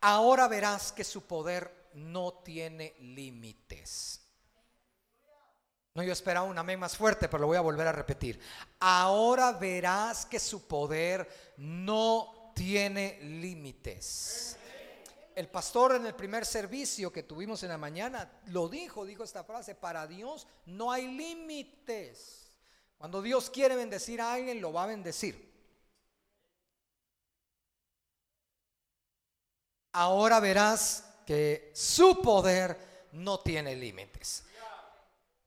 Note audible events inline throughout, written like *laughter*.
ahora verás que su poder no tiene límites. No, yo esperaba un amén más fuerte, pero lo voy a volver a repetir. Ahora verás que su poder no tiene límites. El pastor en el primer servicio que tuvimos en la mañana lo dijo, dijo esta frase, para Dios no hay límites. Cuando Dios quiere bendecir a alguien, lo va a bendecir. Ahora verás que su poder no tiene límites.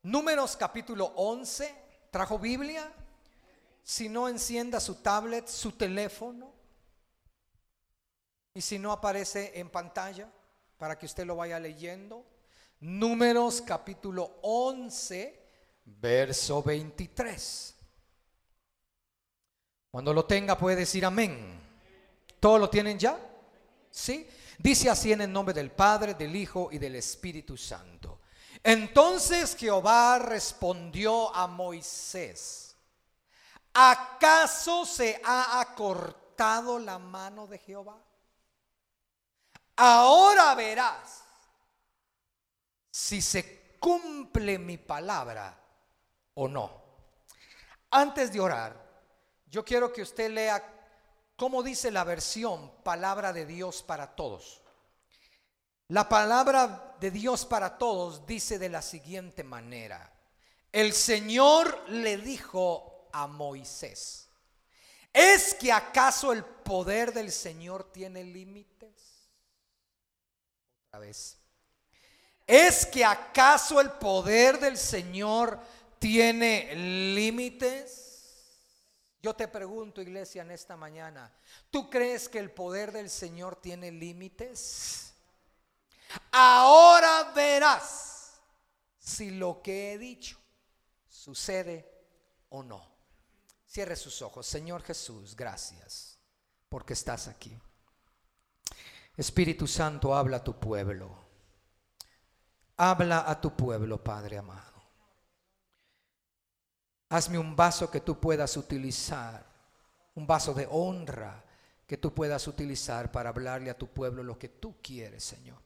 Números capítulo 11, ¿trajo Biblia? Si no encienda su tablet, su teléfono. Y si no aparece en pantalla, para que usted lo vaya leyendo. Números capítulo 11, verso 23. Cuando lo tenga puede decir amén. ¿Todo lo tienen ya? ¿Sí? Dice así en el nombre del Padre, del Hijo y del Espíritu Santo. Entonces Jehová respondió a Moisés, ¿acaso se ha acortado la mano de Jehová? Ahora verás si se cumple mi palabra o no. Antes de orar, yo quiero que usted lea cómo dice la versión palabra de Dios para todos. La palabra de Dios para todos dice de la siguiente manera. El Señor le dijo a Moisés, ¿es que acaso el poder del Señor tiene límites? Otra vez. ¿Es que acaso el poder del Señor tiene límites? Yo te pregunto, iglesia, en esta mañana, ¿tú crees que el poder del Señor tiene límites? Ahora verás si lo que he dicho sucede o no. Cierre sus ojos. Señor Jesús, gracias porque estás aquí. Espíritu Santo, habla a tu pueblo. Habla a tu pueblo, Padre amado. Hazme un vaso que tú puedas utilizar, un vaso de honra que tú puedas utilizar para hablarle a tu pueblo lo que tú quieres, Señor.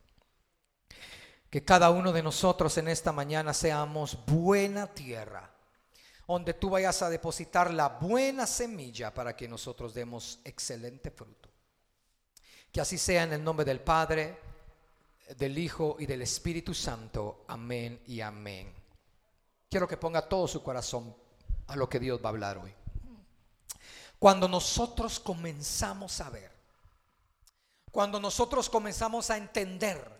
Que cada uno de nosotros en esta mañana seamos buena tierra, donde tú vayas a depositar la buena semilla para que nosotros demos excelente fruto. Que así sea en el nombre del Padre, del Hijo y del Espíritu Santo. Amén y amén. Quiero que ponga todo su corazón a lo que Dios va a hablar hoy. Cuando nosotros comenzamos a ver, cuando nosotros comenzamos a entender,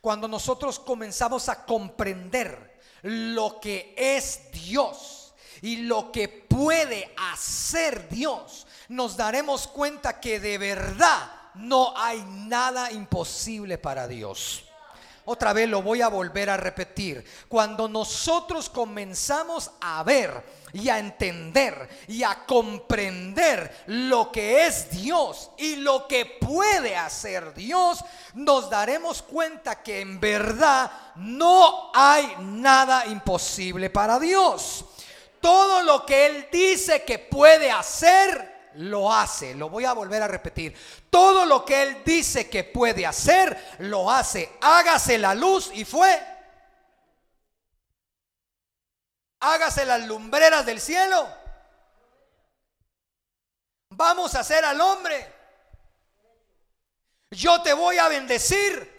cuando nosotros comenzamos a comprender lo que es Dios y lo que puede hacer Dios, nos daremos cuenta que de verdad no hay nada imposible para Dios. Otra vez lo voy a volver a repetir. Cuando nosotros comenzamos a ver y a entender y a comprender lo que es Dios y lo que puede hacer Dios, nos daremos cuenta que en verdad no hay nada imposible para Dios. Todo lo que Él dice que puede hacer, lo hace. Lo voy a volver a repetir. Todo lo que Él dice que puede hacer, lo hace. Hágase la luz y fue. Hágase las lumbreras del cielo. Vamos a hacer al hombre. Yo te voy a bendecir.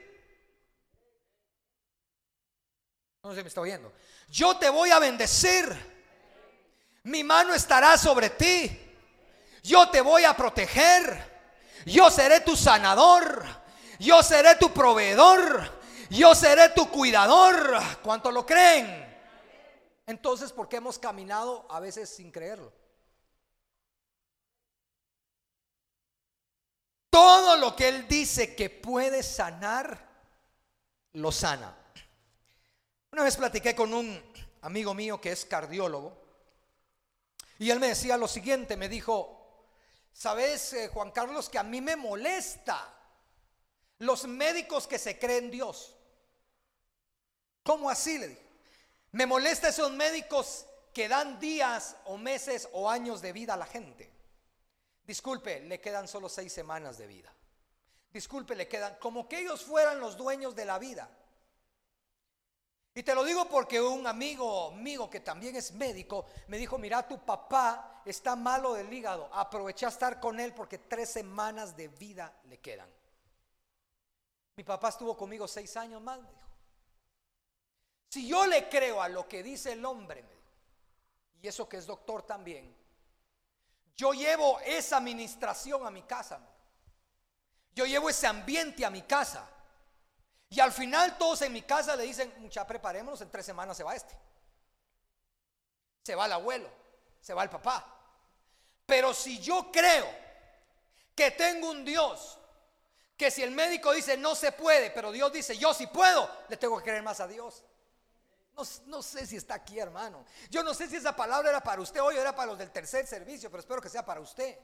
No se me está oyendo. Yo te voy a bendecir. Mi mano estará sobre ti. Yo te voy a proteger. Yo seré tu sanador. Yo seré tu proveedor. Yo seré tu cuidador. ¿Cuánto lo creen? Entonces, ¿por qué hemos caminado a veces sin creerlo? Todo lo que Él dice que puede sanar, lo sana. Una vez platiqué con un amigo mío que es cardiólogo y él me decía lo siguiente, me dijo, Sabes, eh, Juan Carlos, que a mí me molesta los médicos que se creen Dios. ¿Cómo así? Le dije. Me molesta esos médicos que dan días o meses o años de vida a la gente. Disculpe, le quedan solo seis semanas de vida. disculpe, le quedan como que ellos fueran los dueños de la vida. Y te lo digo porque un amigo mío que también es médico me dijo, mira, tu papá está malo del hígado, aprovecha a estar con él porque tres semanas de vida le quedan. Mi papá estuvo conmigo seis años más, dijo. Si yo le creo a lo que dice el hombre, y eso que es doctor también, yo llevo esa administración a mi casa. Yo llevo ese ambiente a mi casa. Y al final todos en mi casa le dicen, mucha, preparémonos, en tres semanas se va este. Se va el abuelo, se va el papá. Pero si yo creo que tengo un Dios, que si el médico dice no se puede, pero Dios dice yo sí puedo, le tengo que creer más a Dios. No, no, sé si está aquí, hermano. Yo no sé si esa palabra era para usted hoy o era para los del tercer servicio, pero espero que sea para usted.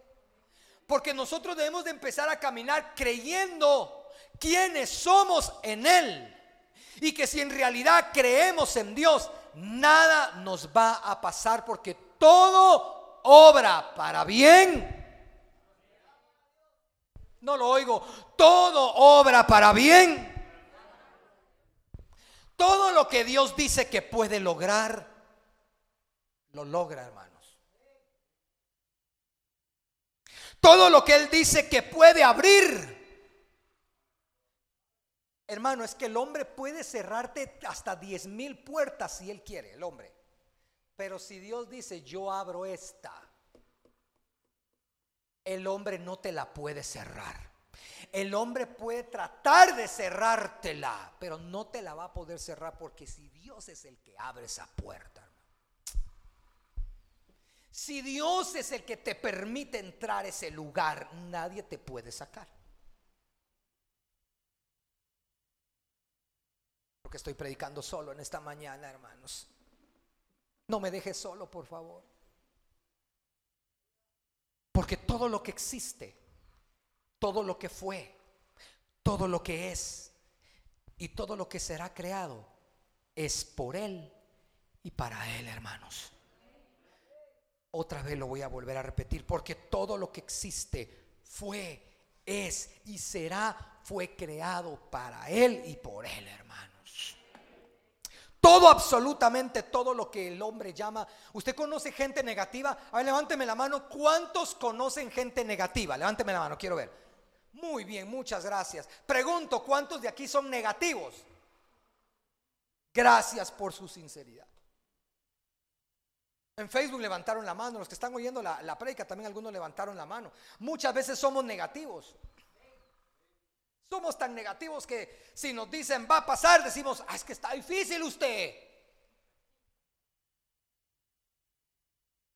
Porque nosotros debemos de empezar a caminar creyendo quiénes somos en Él. Y que si en realidad creemos en Dios, nada nos va a pasar porque todo obra para bien. No lo oigo. Todo obra para bien. Todo lo que Dios dice que puede lograr, lo logra, hermanos. Todo lo que Él dice que puede abrir, Hermano, es que el hombre puede cerrarte hasta diez mil puertas si él quiere, el hombre. Pero si Dios dice, yo abro esta, el hombre no te la puede cerrar. El hombre puede tratar de cerrártela, pero no te la va a poder cerrar porque si Dios es el que abre esa puerta, si Dios es el que te permite entrar a ese lugar, nadie te puede sacar. Porque estoy predicando solo en esta mañana, hermanos. No me dejes solo, por favor. Porque todo lo que existe, todo lo que fue, todo lo que es y todo lo que será creado es por Él y para Él, hermanos. Otra vez lo voy a volver a repetir, porque todo lo que existe fue, es y será, fue creado para Él y por Él, hermano. Todo, absolutamente todo lo que el hombre llama. ¿Usted conoce gente negativa? A ver, levánteme la mano. ¿Cuántos conocen gente negativa? Levánteme la mano, quiero ver. Muy bien, muchas gracias. Pregunto, ¿cuántos de aquí son negativos? Gracias por su sinceridad. En Facebook levantaron la mano, los que están oyendo la, la también algunos levantaron la mano. Muchas veces somos negativos. Somos tan negativos que si nos dicen va a pasar, decimos, ah, es que está difícil usted.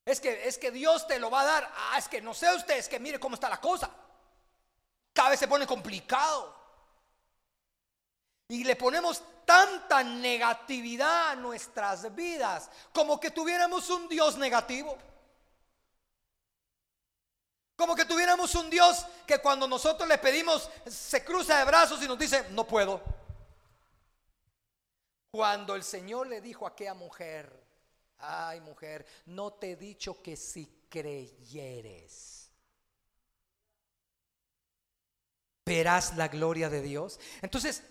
Es que, es que Dios te lo va a dar. Ah, es que no sé usted, es que mire cómo está la cosa. Cada vez se pone complicado. Y le ponemos tanta negatividad a nuestras vidas como que tuviéramos un Dios negativo. Como que tuviéramos un Dios que cuando nosotros le pedimos se cruza de brazos y nos dice, no puedo. Cuando el Señor le dijo a aquella mujer, ay mujer, no te he dicho que si creyeres, verás la gloria de Dios. Entonces,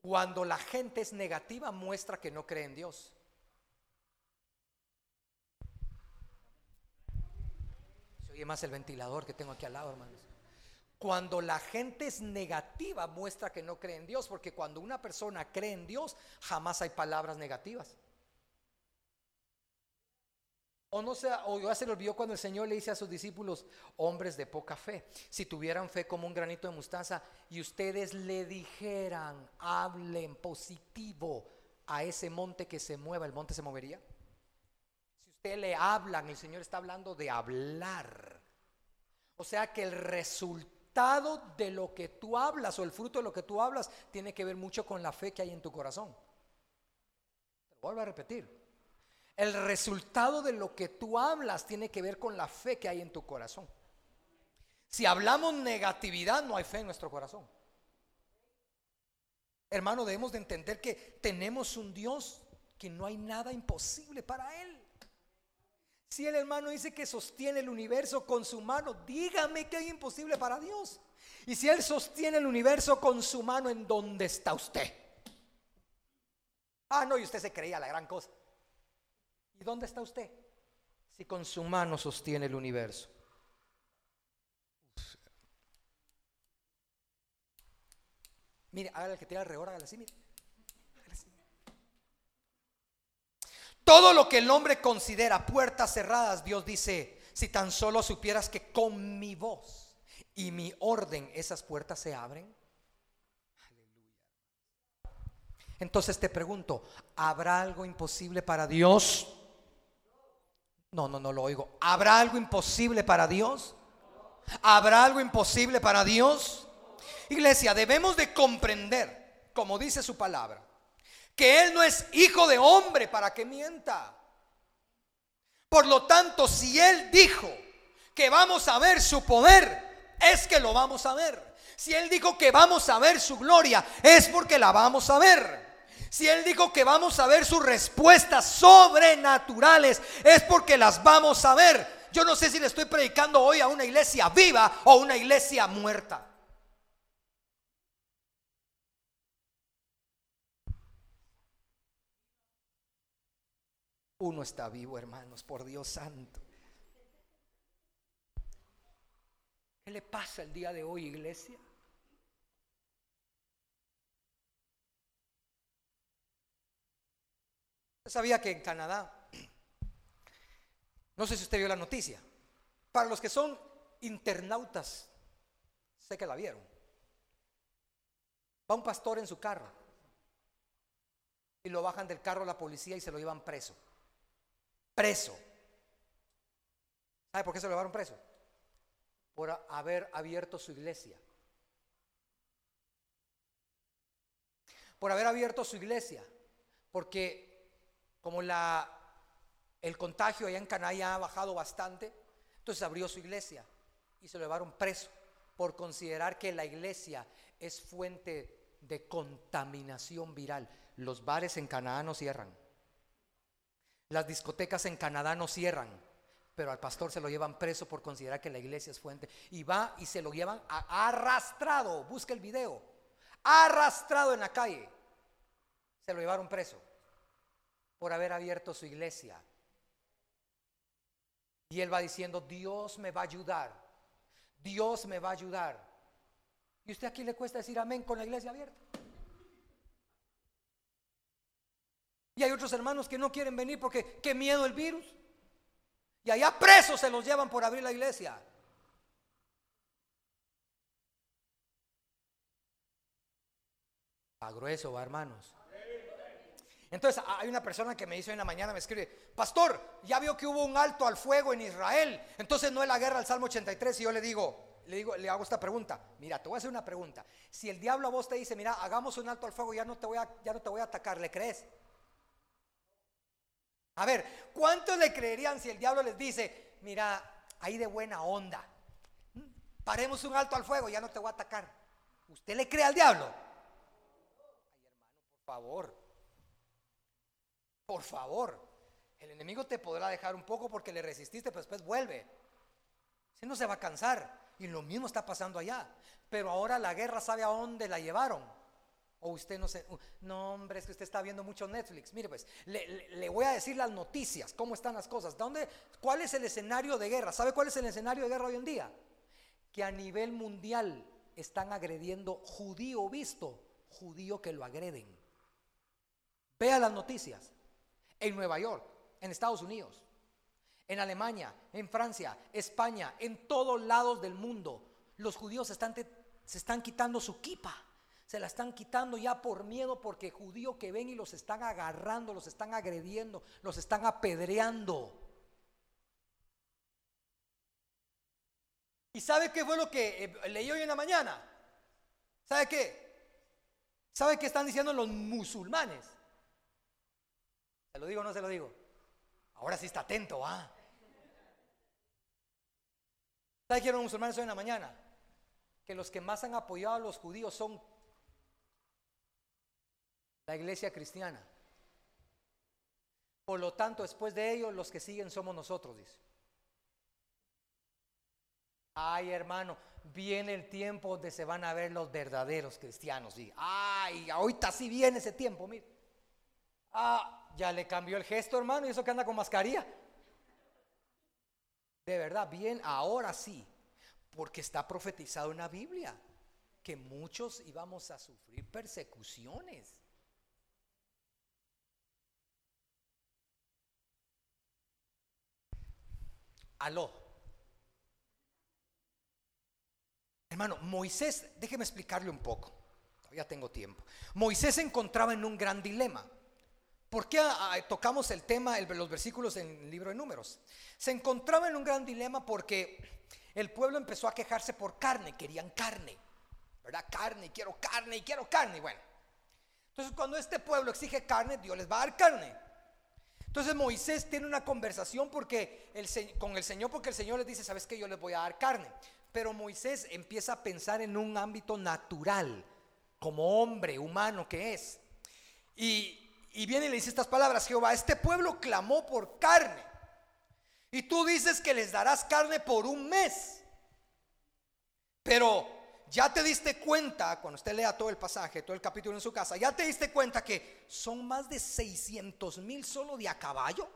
cuando la gente es negativa, muestra que no cree en Dios. Más el ventilador que tengo aquí al lado, hermanos. Cuando la gente es negativa, muestra que no cree en Dios, porque cuando una persona cree en Dios, jamás hay palabras negativas. O no sea, o ya se le olvidó cuando el Señor le dice a sus discípulos, hombres de poca fe, si tuvieran fe como un granito de mostaza y ustedes le dijeran, hablen positivo a ese monte que se mueva, el monte se movería usted le hablan, el Señor está hablando de hablar. O sea que el resultado de lo que tú hablas o el fruto de lo que tú hablas tiene que ver mucho con la fe que hay en tu corazón. Te lo vuelvo a repetir. El resultado de lo que tú hablas tiene que ver con la fe que hay en tu corazón. Si hablamos negatividad, no hay fe en nuestro corazón. Hermano, debemos de entender que tenemos un Dios que no hay nada imposible para Él. Si el hermano dice que sostiene el universo con su mano, dígame que es imposible para Dios. Y si Él sostiene el universo con su mano, ¿en dónde está usted? Ah, no, y usted se creía la gran cosa. ¿Y dónde está usted? Si con su mano sostiene el universo. Mire, hágale el que tiene alrededor, hágale así, mire. Todo lo que el hombre considera puertas cerradas, Dios dice, si tan solo supieras que con mi voz y mi orden esas puertas se abren. Entonces te pregunto, ¿habrá algo imposible para Dios? No, no, no lo oigo. ¿Habrá algo imposible para Dios? ¿Habrá algo imposible para Dios? Iglesia, debemos de comprender, como dice su palabra, que Él no es hijo de hombre para que mienta. Por lo tanto, si Él dijo que vamos a ver su poder, es que lo vamos a ver. Si Él dijo que vamos a ver su gloria, es porque la vamos a ver. Si Él dijo que vamos a ver sus respuestas sobrenaturales, es porque las vamos a ver. Yo no sé si le estoy predicando hoy a una iglesia viva o una iglesia muerta. Uno está vivo, hermanos, por Dios santo. ¿Qué le pasa el día de hoy, iglesia? sabía que en Canadá, no sé si usted vio la noticia, para los que son internautas, sé que la vieron. Va un pastor en su carro y lo bajan del carro la policía y se lo llevan preso preso. ¿Sabe por qué se lo llevaron preso? Por haber abierto su iglesia. Por haber abierto su iglesia. Porque como la, el contagio allá en Canadá ha bajado bastante, entonces abrió su iglesia y se lo llevaron preso por considerar que la iglesia es fuente de contaminación viral. Los bares en Canadá no cierran. Las discotecas en Canadá no cierran, pero al pastor se lo llevan preso por considerar que la iglesia es fuente. Y va y se lo llevan arrastrado, busca el video, arrastrado en la calle. Se lo llevaron preso por haber abierto su iglesia. Y él va diciendo, Dios me va a ayudar, Dios me va a ayudar. Y usted aquí le cuesta decir amén con la iglesia abierta. Y hay otros hermanos que no quieren venir porque qué miedo el virus. Y allá presos se los llevan por abrir la iglesia. A grueso, va, hermanos. Entonces hay una persona que me dice en la mañana, me escribe, pastor, ya vio que hubo un alto al fuego en Israel, entonces no es la guerra al Salmo 83 y yo le digo, le digo, le hago esta pregunta, mira, te voy a hacer una pregunta, si el diablo a vos te dice, mira, hagamos un alto al fuego, ya no te voy a, ya no te voy a atacar, ¿le crees? A ver, ¿cuántos le creerían si el diablo les dice, mira, ahí de buena onda, paremos un alto al fuego, ya no te voy a atacar? ¿Usted le cree al diablo? Ay, hermano, por favor. Por favor. El enemigo te podrá dejar un poco porque le resististe, pero después vuelve. Si no se va a cansar. Y lo mismo está pasando allá. Pero ahora la guerra sabe a dónde la llevaron. O usted no uh, no hombre, es que usted está viendo mucho Netflix. Mire pues, le, voy a decir las noticias, cómo están las cosas. ¿Dónde, ¿Cuál es el escenario de guerra? ¿Sabe cuál es el escenario de guerra hoy en día? Que a nivel mundial están agrediendo judío visto, judío que lo agreden. Vea las noticias. En Nueva York, en Estados Unidos, en Alemania, en Francia, España, en todos lados del mundo, los judíos se están quitando su kipa se la están quitando ya por miedo porque judíos que ven y los están agarrando, los están agrediendo, los están apedreando. ¿Y sabe qué fue lo que eh, leí hoy en la mañana? ¿Sabe qué? ¿Sabe qué están diciendo los musulmanes? ¿Se lo digo o no se lo digo? Ahora sí está atento, ¿ah? ¿Sabe qué los musulmanes hoy en la mañana? Que los que más han apoyado a los judíos son la iglesia cristiana. Por lo tanto, después de ellos, los que siguen somos nosotros, dice. Ay, hermano, viene el tiempo donde se van a ver los verdaderos cristianos. Y, ay, ahorita sí viene ese tiempo, mire. Ah, ya le cambió el gesto, hermano, y eso que anda con mascarilla. De verdad, bien, ahora sí, porque está profetizado en la Biblia que muchos íbamos a sufrir persecuciones. Aló. Hermano, Moisés, déjeme explicarle un poco. Ya tengo tiempo. Moisés se encontraba en un gran dilema. ¿Por qué ah, ah, tocamos el tema, los versículos en el libro de números? Se encontraba en un gran dilema porque el pueblo empezó a quejarse por carne, querían carne, ¿verdad? Carne, quiero carne quiero carne. Bueno, entonces cuando este pueblo exige carne, Dios les va a dar carne. Entonces Moisés tiene una conversación porque con el Señor, porque el Señor les dice, ¿sabes qué? Yo les voy a dar carne. Pero Moisés empieza a pensar en un ámbito natural, como hombre humano que es. Y, y viene y le dice estas palabras, Jehová, este pueblo clamó por carne. Y tú dices que les darás carne por un mes. Pero ya te diste cuenta, cuando usted lea todo el pasaje, todo el capítulo en su casa, ya te diste cuenta que son más de 600 mil solo de a caballo,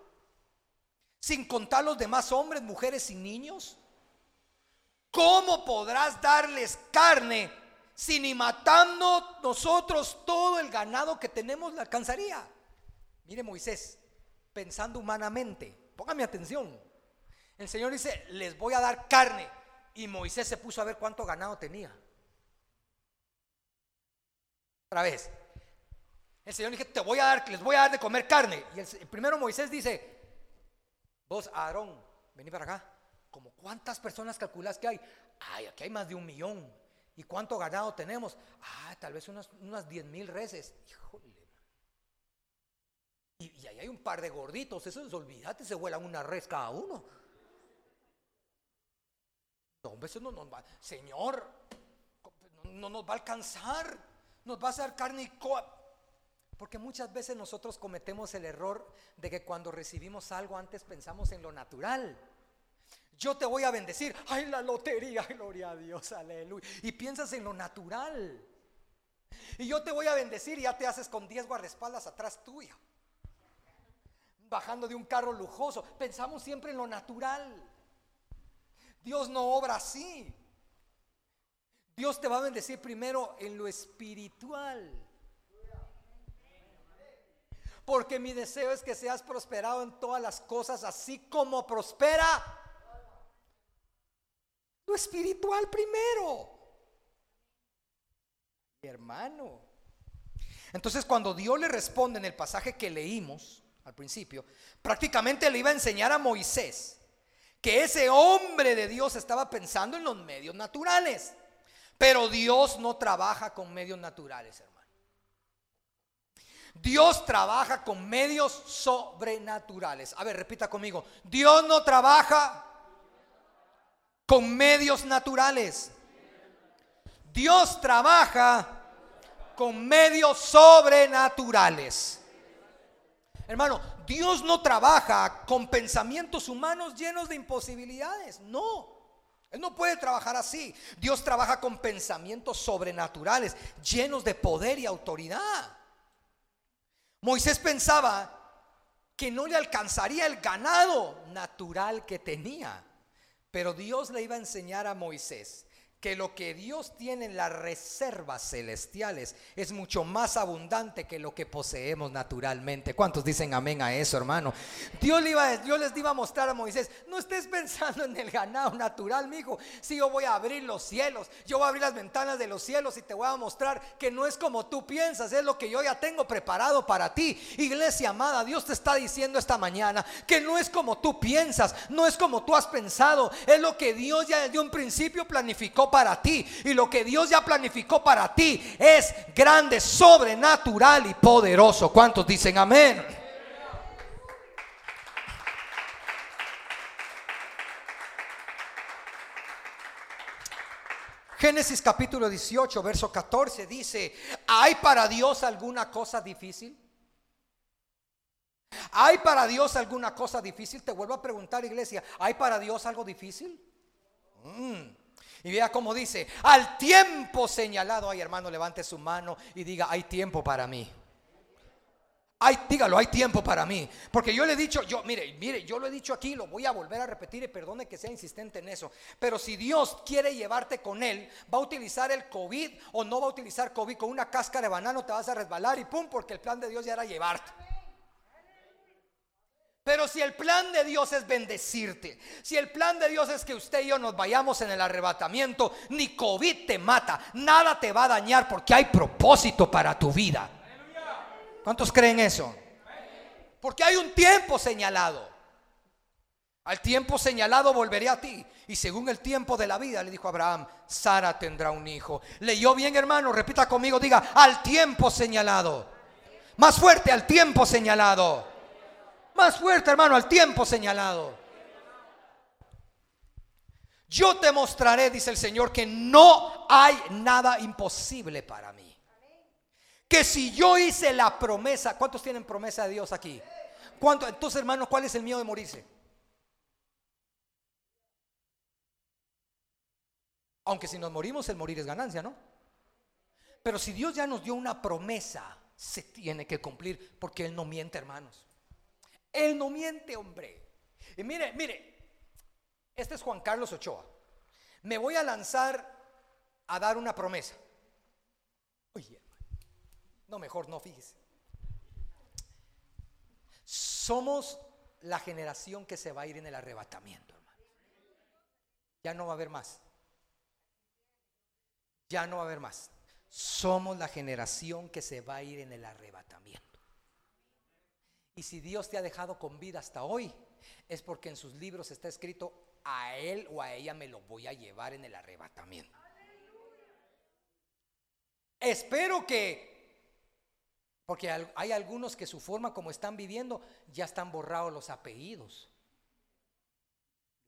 sin contar los demás hombres, mujeres y niños. ¿Cómo podrás darles carne si ni matando nosotros todo el ganado que tenemos le alcanzaría? Mire Moisés, pensando humanamente, Póngame atención. El Señor dice, les voy a dar carne. Y Moisés se puso a ver cuánto ganado tenía. Otra vez. El Señor dice, te voy a dar, les voy a dar de comer carne. Y el, primero Moisés dice, vos, Aarón, vení para acá. Como cuántas personas calculas que hay? Ay, aquí hay más de un millón. ¿Y cuánto ganado tenemos? Ah, tal vez unas, unas 10 mil reses. Híjole. Y, ahí hay un par de gorditos, eso es olvídate, se vuelan una res cada uno. No, eso no nos va, Señor, no, nos va a alcanzar, nos va a hacer carne y coa. Porque muchas veces nosotros cometemos el error de que cuando recibimos algo antes pensamos en lo natural. Yo te voy a bendecir, ay la lotería, *laughs* gloria a Dios, aleluya. Y piensas en lo natural. Y yo te voy a bendecir y ya te haces con 10 guardaespaldas atrás tuya bajando de un carro lujoso. Pensamos siempre en lo natural. Dios no obra así. Dios te va a bendecir primero en lo espiritual. Porque mi deseo es que seas prosperado en todas las cosas, así como prospera lo espiritual primero. Hermano. Entonces cuando Dios le responde en el pasaje que leímos, al principio, prácticamente le iba a enseñar a Moisés que ese hombre de Dios estaba pensando en los medios naturales. Pero Dios no trabaja con medios naturales, hermano. Dios trabaja con medios sobrenaturales. A ver, repita conmigo. Dios no trabaja con medios naturales. Dios trabaja con medios sobrenaturales. Hermano, Dios no trabaja con pensamientos humanos llenos de imposibilidades. No. Él no puede trabajar así. Dios trabaja con pensamientos sobrenaturales, llenos de poder y autoridad. Moisés pensaba que no le alcanzaría el ganado natural que tenía. Pero Dios le iba a enseñar a Moisés que lo que Dios tiene en las reservas celestiales es mucho más abundante que lo que poseemos naturalmente. ¿Cuántos dicen amén a eso, hermano? Dios, le iba, Dios les iba a mostrar a Moisés, no estés pensando en el ganado natural, mi hijo. Si yo voy a abrir los cielos, yo voy a abrir las ventanas de los cielos y te voy a mostrar que no es como tú piensas, es lo que yo ya tengo preparado para ti. Iglesia amada, Dios te está diciendo esta mañana que no es como tú piensas, no es como tú has pensado, es lo que Dios ya desde un principio planificó para ti. Y lo que Dios ya planificó para ti es grande, sobrenatural y poderoso. ¿Cuántos dicen amén? Génesis capítulo 18, verso 14 dice, ¿hay para Dios alguna cosa difícil? ¿Hay para Dios alguna cosa difícil? Te vuelvo a preguntar, iglesia, ¿hay para Dios algo difícil? Mm. Y vea cómo dice, al tiempo señalado, ay hermano, levante su mano y diga, hay tiempo para mí. Hay, dígalo, hay tiempo para mí. Porque yo le he dicho, yo, mire, mire, yo lo he dicho aquí, lo voy a volver a repetir y perdone que sea insistente en eso. Pero si Dios quiere llevarte con Él, va a utilizar el COVID o no va a utilizar COVID. Con una cáscara de banano te vas a resbalar y pum, porque el plan de Dios ya era llevarte. Pero si el plan de Dios es bendecirte, si el plan de Dios es que usted y yo nos vayamos en el arrebatamiento, ni COVID te mata, nada te va a dañar porque hay propósito para tu vida. ¿Cuántos creen eso? Porque hay un tiempo señalado. Al tiempo señalado volveré a ti. Y según el tiempo de la vida, le dijo Abraham, Sara tendrá un hijo. Leyó bien, hermano, repita conmigo, diga, al tiempo señalado. Más fuerte, al tiempo señalado. Más fuerte, hermano, al tiempo señalado. Yo te mostraré, dice el Señor, que no hay nada imposible para mí que si yo hice la promesa, ¿cuántos tienen promesa de Dios aquí? ¿Cuántos? Entonces, hermanos, ¿cuál es el miedo de morirse? Aunque si nos morimos, el morir es ganancia, ¿no? Pero si Dios ya nos dio una promesa, se tiene que cumplir, porque Él no miente, hermanos. Él no miente, hombre. Y mire, mire, este es Juan Carlos Ochoa. Me voy a lanzar a dar una promesa. Oye, no, mejor no, fíjese. Somos la generación que se va a ir en el arrebatamiento, hermano. Ya no va a haber más. Ya no va a haber más. Somos la generación que se va a ir en el arrebatamiento. Y si Dios te ha dejado con vida hasta hoy, es porque en sus libros está escrito, a él o a ella me lo voy a llevar en el arrebatamiento. Espero que porque hay algunos que su forma como están viviendo ya están borrados los apellidos.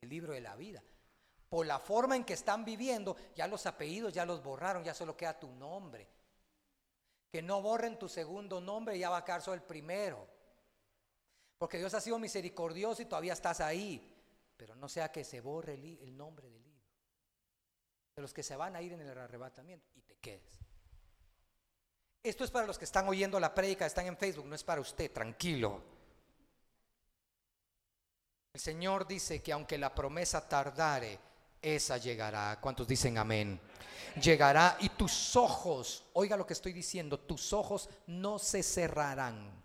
El libro de la vida. Por la forma en que están viviendo, ya los apellidos ya los borraron, ya solo queda tu nombre. Que no borren tu segundo nombre, ya va a quedar solo el primero. Porque Dios ha sido misericordioso y todavía estás ahí. Pero no sea que se borre el, nombre del libro. De los que se van a ir en el arrebatamiento y te quedes. Esto es para los que están oyendo la prédica, están en Facebook, no es para usted, tranquilo. El Señor dice que aunque la promesa tardare, esa llegará. ¿Cuántos dicen amén? Llegará y tus ojos, oiga lo que estoy diciendo, tus ojos no se cerrarán.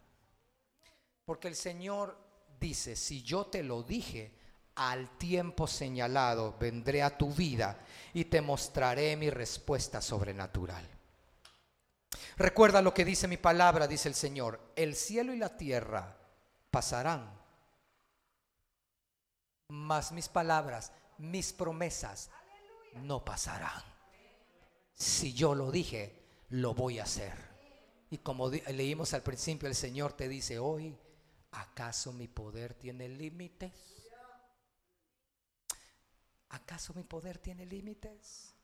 Porque el Señor dice, si yo te lo dije, al tiempo señalado vendré a tu vida y te mostraré mi respuesta sobrenatural. Recuerda lo que dice mi palabra, dice el Señor. El cielo y la tierra pasarán. Mas mis palabras, mis promesas no pasarán. Si yo lo dije, lo voy a hacer. Y como leímos al principio, el Señor te dice hoy, ¿acaso mi poder tiene límites? ¿Acaso mi poder tiene límites?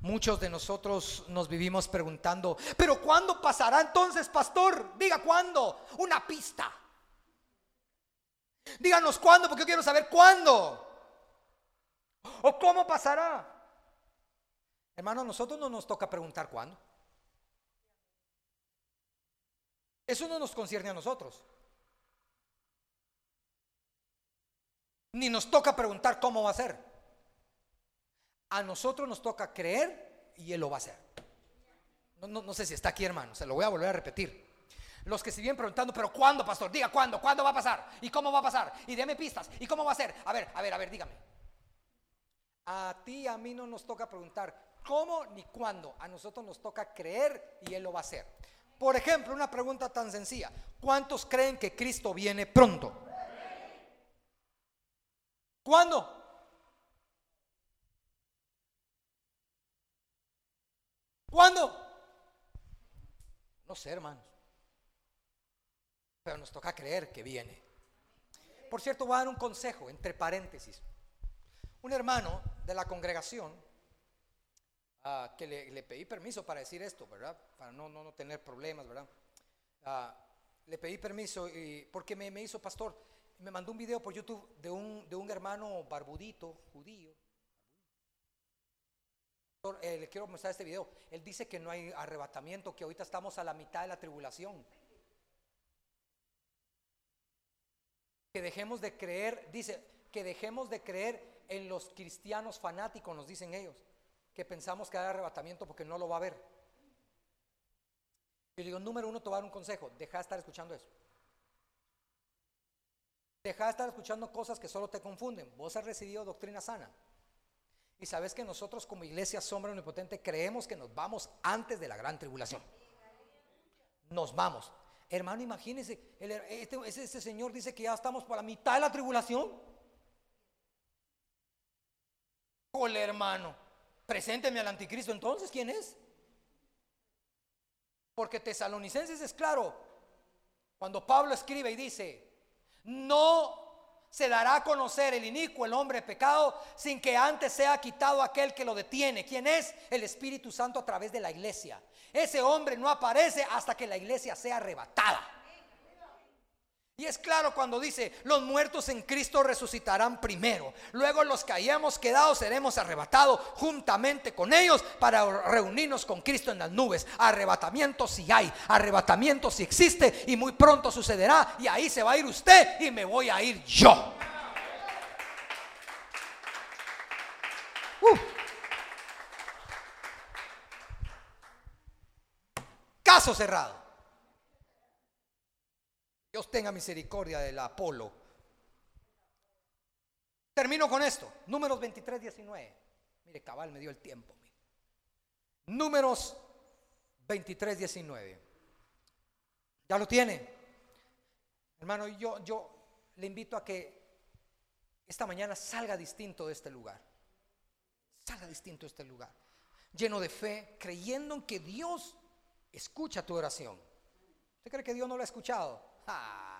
Muchos de nosotros nos vivimos preguntando, pero ¿cuándo pasará entonces, pastor? Diga cuándo, una pista. Díganos cuándo, porque yo quiero saber cuándo. ¿O cómo pasará? Hermano, a nosotros no nos toca preguntar cuándo. Eso no nos concierne a nosotros. Ni nos toca preguntar cómo va a ser. A nosotros nos toca creer y Él lo va a hacer. No, sé si está aquí, hermano, se lo voy a volver a repetir. Los que siguen preguntando, pero ¿cuándo, pastor? Diga cuándo, ¿cuándo va a pasar? ¿Y cómo va a pasar? Y déme pistas, ¿y cómo va a ser? A ver, a ver, a ver, dígame. A ti, a mí no nos toca preguntar cómo ni cuándo. A nosotros nos toca creer y Él lo va a hacer. Por ejemplo, una pregunta tan sencilla. ¿Cuántos creen que Cristo viene pronto? ¿Cuándo? ¿Cuándo? No sé, hermanos. Pero nos toca creer que viene. Por cierto, voy a dar un consejo, entre paréntesis. Un hermano de la congregación, ah, que le, pedí permiso para decir esto, ¿verdad? Para no, no, tener problemas, ¿verdad? Ah, le pedí permiso y, porque me, me, hizo pastor. Me mandó un video por YouTube de un, de un hermano barbudito, judío, eh, le quiero mostrar este video. Él dice que no hay arrebatamiento, que ahorita estamos a la mitad de la tribulación. Que dejemos de creer, dice, que dejemos de creer en los cristianos fanáticos, nos dicen ellos, que pensamos que hay arrebatamiento porque no lo va a haber. Y digo, número uno, te un consejo, deja de estar escuchando eso. Deja de estar escuchando cosas que solo te confunden. Vos has recibido doctrina sana. Y sabes que nosotros como iglesia sombra omnipotente creemos que nos vamos antes de la gran tribulación. Nos vamos. Hermano, imagínese, este, este, señor dice que ya estamos por la mitad de la tribulación. Hola hermano, presénteme al anticristo. Entonces, ¿quién es? Porque Tesalonicenses es claro. Cuando Pablo escribe y dice, no se dará a conocer el inicuo, el hombre pecado, sin que antes sea quitado aquel que lo detiene. ¿Quién es? El Espíritu Santo a través de la iglesia. Ese hombre no aparece hasta que la iglesia sea arrebatada. Y es claro cuando dice, los muertos en Cristo resucitarán primero. Luego los que hayamos quedado seremos arrebatados juntamente con ellos para reunirnos con Cristo en las nubes. Arrebatamiento si hay, arrebatamiento si existe y muy pronto sucederá. Y ahí se va a ir usted y me voy a ir yo. Uh. Caso cerrado. Dios tenga misericordia del Apolo. Termino con esto. Números 23, 19. Mire, cabal me dio el tiempo. Números 23, 19. ¿Ya lo tiene? Hermano, yo, yo le invito a que esta mañana salga distinto de este lugar. Salga distinto de este lugar. Lleno de fe, creyendo en que Dios escucha tu oración. ¿Usted cree que Dios no lo ha escuchado? *laughs*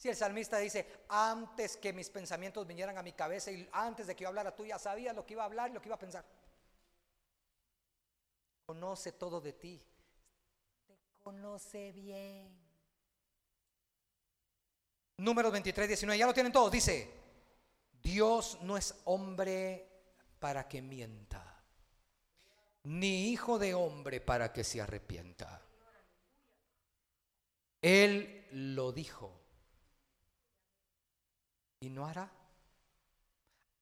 Si el salmista dice, antes que mis pensamientos vinieran a mi cabeza y antes de que yo hablara, tú ya sabías lo que iba a hablar y lo que iba a pensar. Conoce todo de ti. Te conoce bien. Números 23, 19, ya lo tienen todos. Dice, Dios no es hombre para que mienta, ni hijo de hombre para que se arrepienta. Él lo dijo y no hará.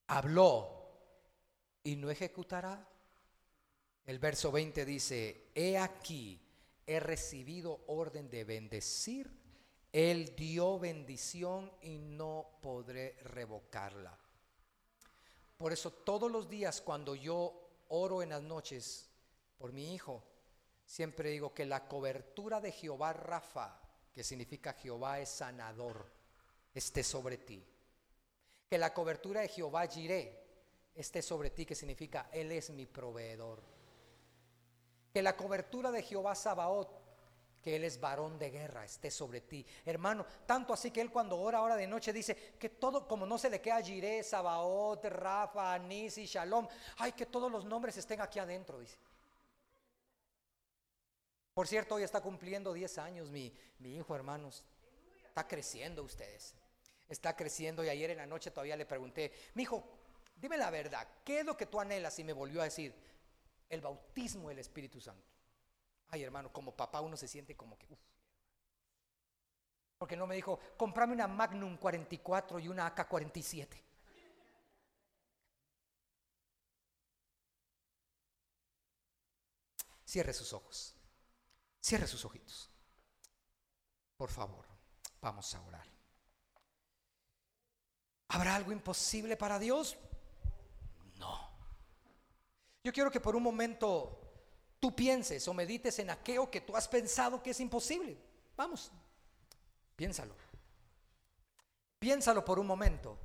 Habló y no ejecutará. El verso 20 dice, he aquí, he recibido orden de bendecir. Él dio bendición y no podré revocarla. Por eso todos los días cuando yo oro en las noches por mi hijo, siempre digo que la cobertura de Jehová Rafa que significa Jehová es sanador, esté sobre ti. Que la cobertura de Jehová Jiré esté sobre ti, que significa Él es mi proveedor. Que la cobertura de Jehová Sabaoth, que Él es varón de guerra, esté sobre ti. Hermano, tanto así que Él cuando ora, hora de noche, dice que todo, como no se le queda Jiré, Sabaoth, Rafa, Anisi, Shalom, ay, que todos los nombres estén aquí adentro, dice. Por cierto, hoy está cumpliendo 10 años mi, hijo, hermanos. Está creciendo ustedes. Está creciendo y ayer en la noche todavía le pregunté, mi hijo, dime la verdad, ¿qué es lo que tú anhelas? Y me volvió a decir, el bautismo del Espíritu Santo. Ay, hermano, como papá uno se siente como que, Porque no me dijo, comprame una Magnum 44 y una AK 47. Cierre sus ojos. Cierre sus ojitos. Por favor, vamos a orar. ¿Habrá algo imposible para Dios? No. Yo quiero que por un momento tú pienses o medites en aquello que tú has pensado que es imposible. Vamos, piénsalo. Piénsalo por un momento.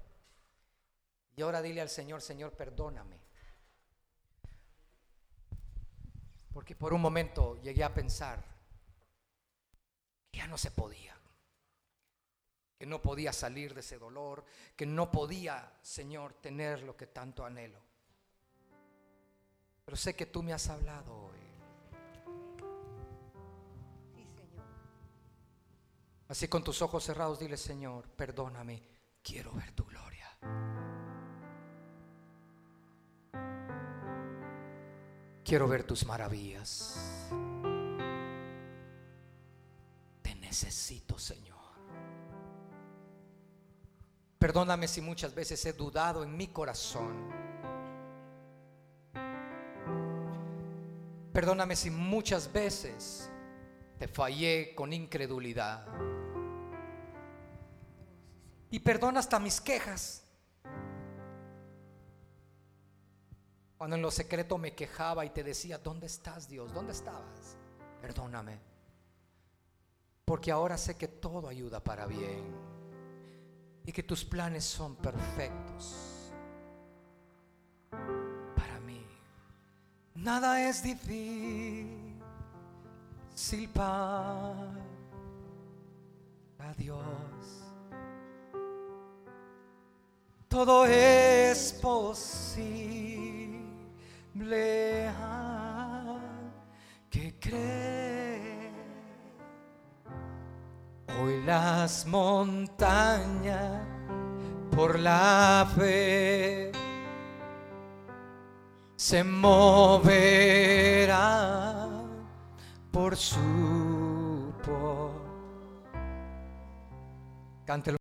Y ahora dile al Señor, Señor, perdóname. Porque por un momento llegué a pensar ya no se podía, que no podía salir de ese dolor, que no podía, Señor, tener lo que tanto anhelo. Pero sé que tú me has hablado hoy. Así con tus ojos cerrados dile, Señor, perdóname, quiero ver tu gloria. Quiero ver tus maravillas. Necesito, Señor. Perdóname si muchas veces he dudado en mi corazón. Perdóname si muchas veces te fallé con incredulidad. Y perdona hasta mis quejas. Cuando en lo secreto me quejaba y te decía, ¿dónde estás Dios? ¿Dónde estabas? Perdóname. Porque ahora sé que todo ayuda para bien. Y que tus planes son perfectos. Para mí. Nada es difícil para Dios. Todo es posible que cree. Hoy las montañas por la fe se moverá por su. Cántelo.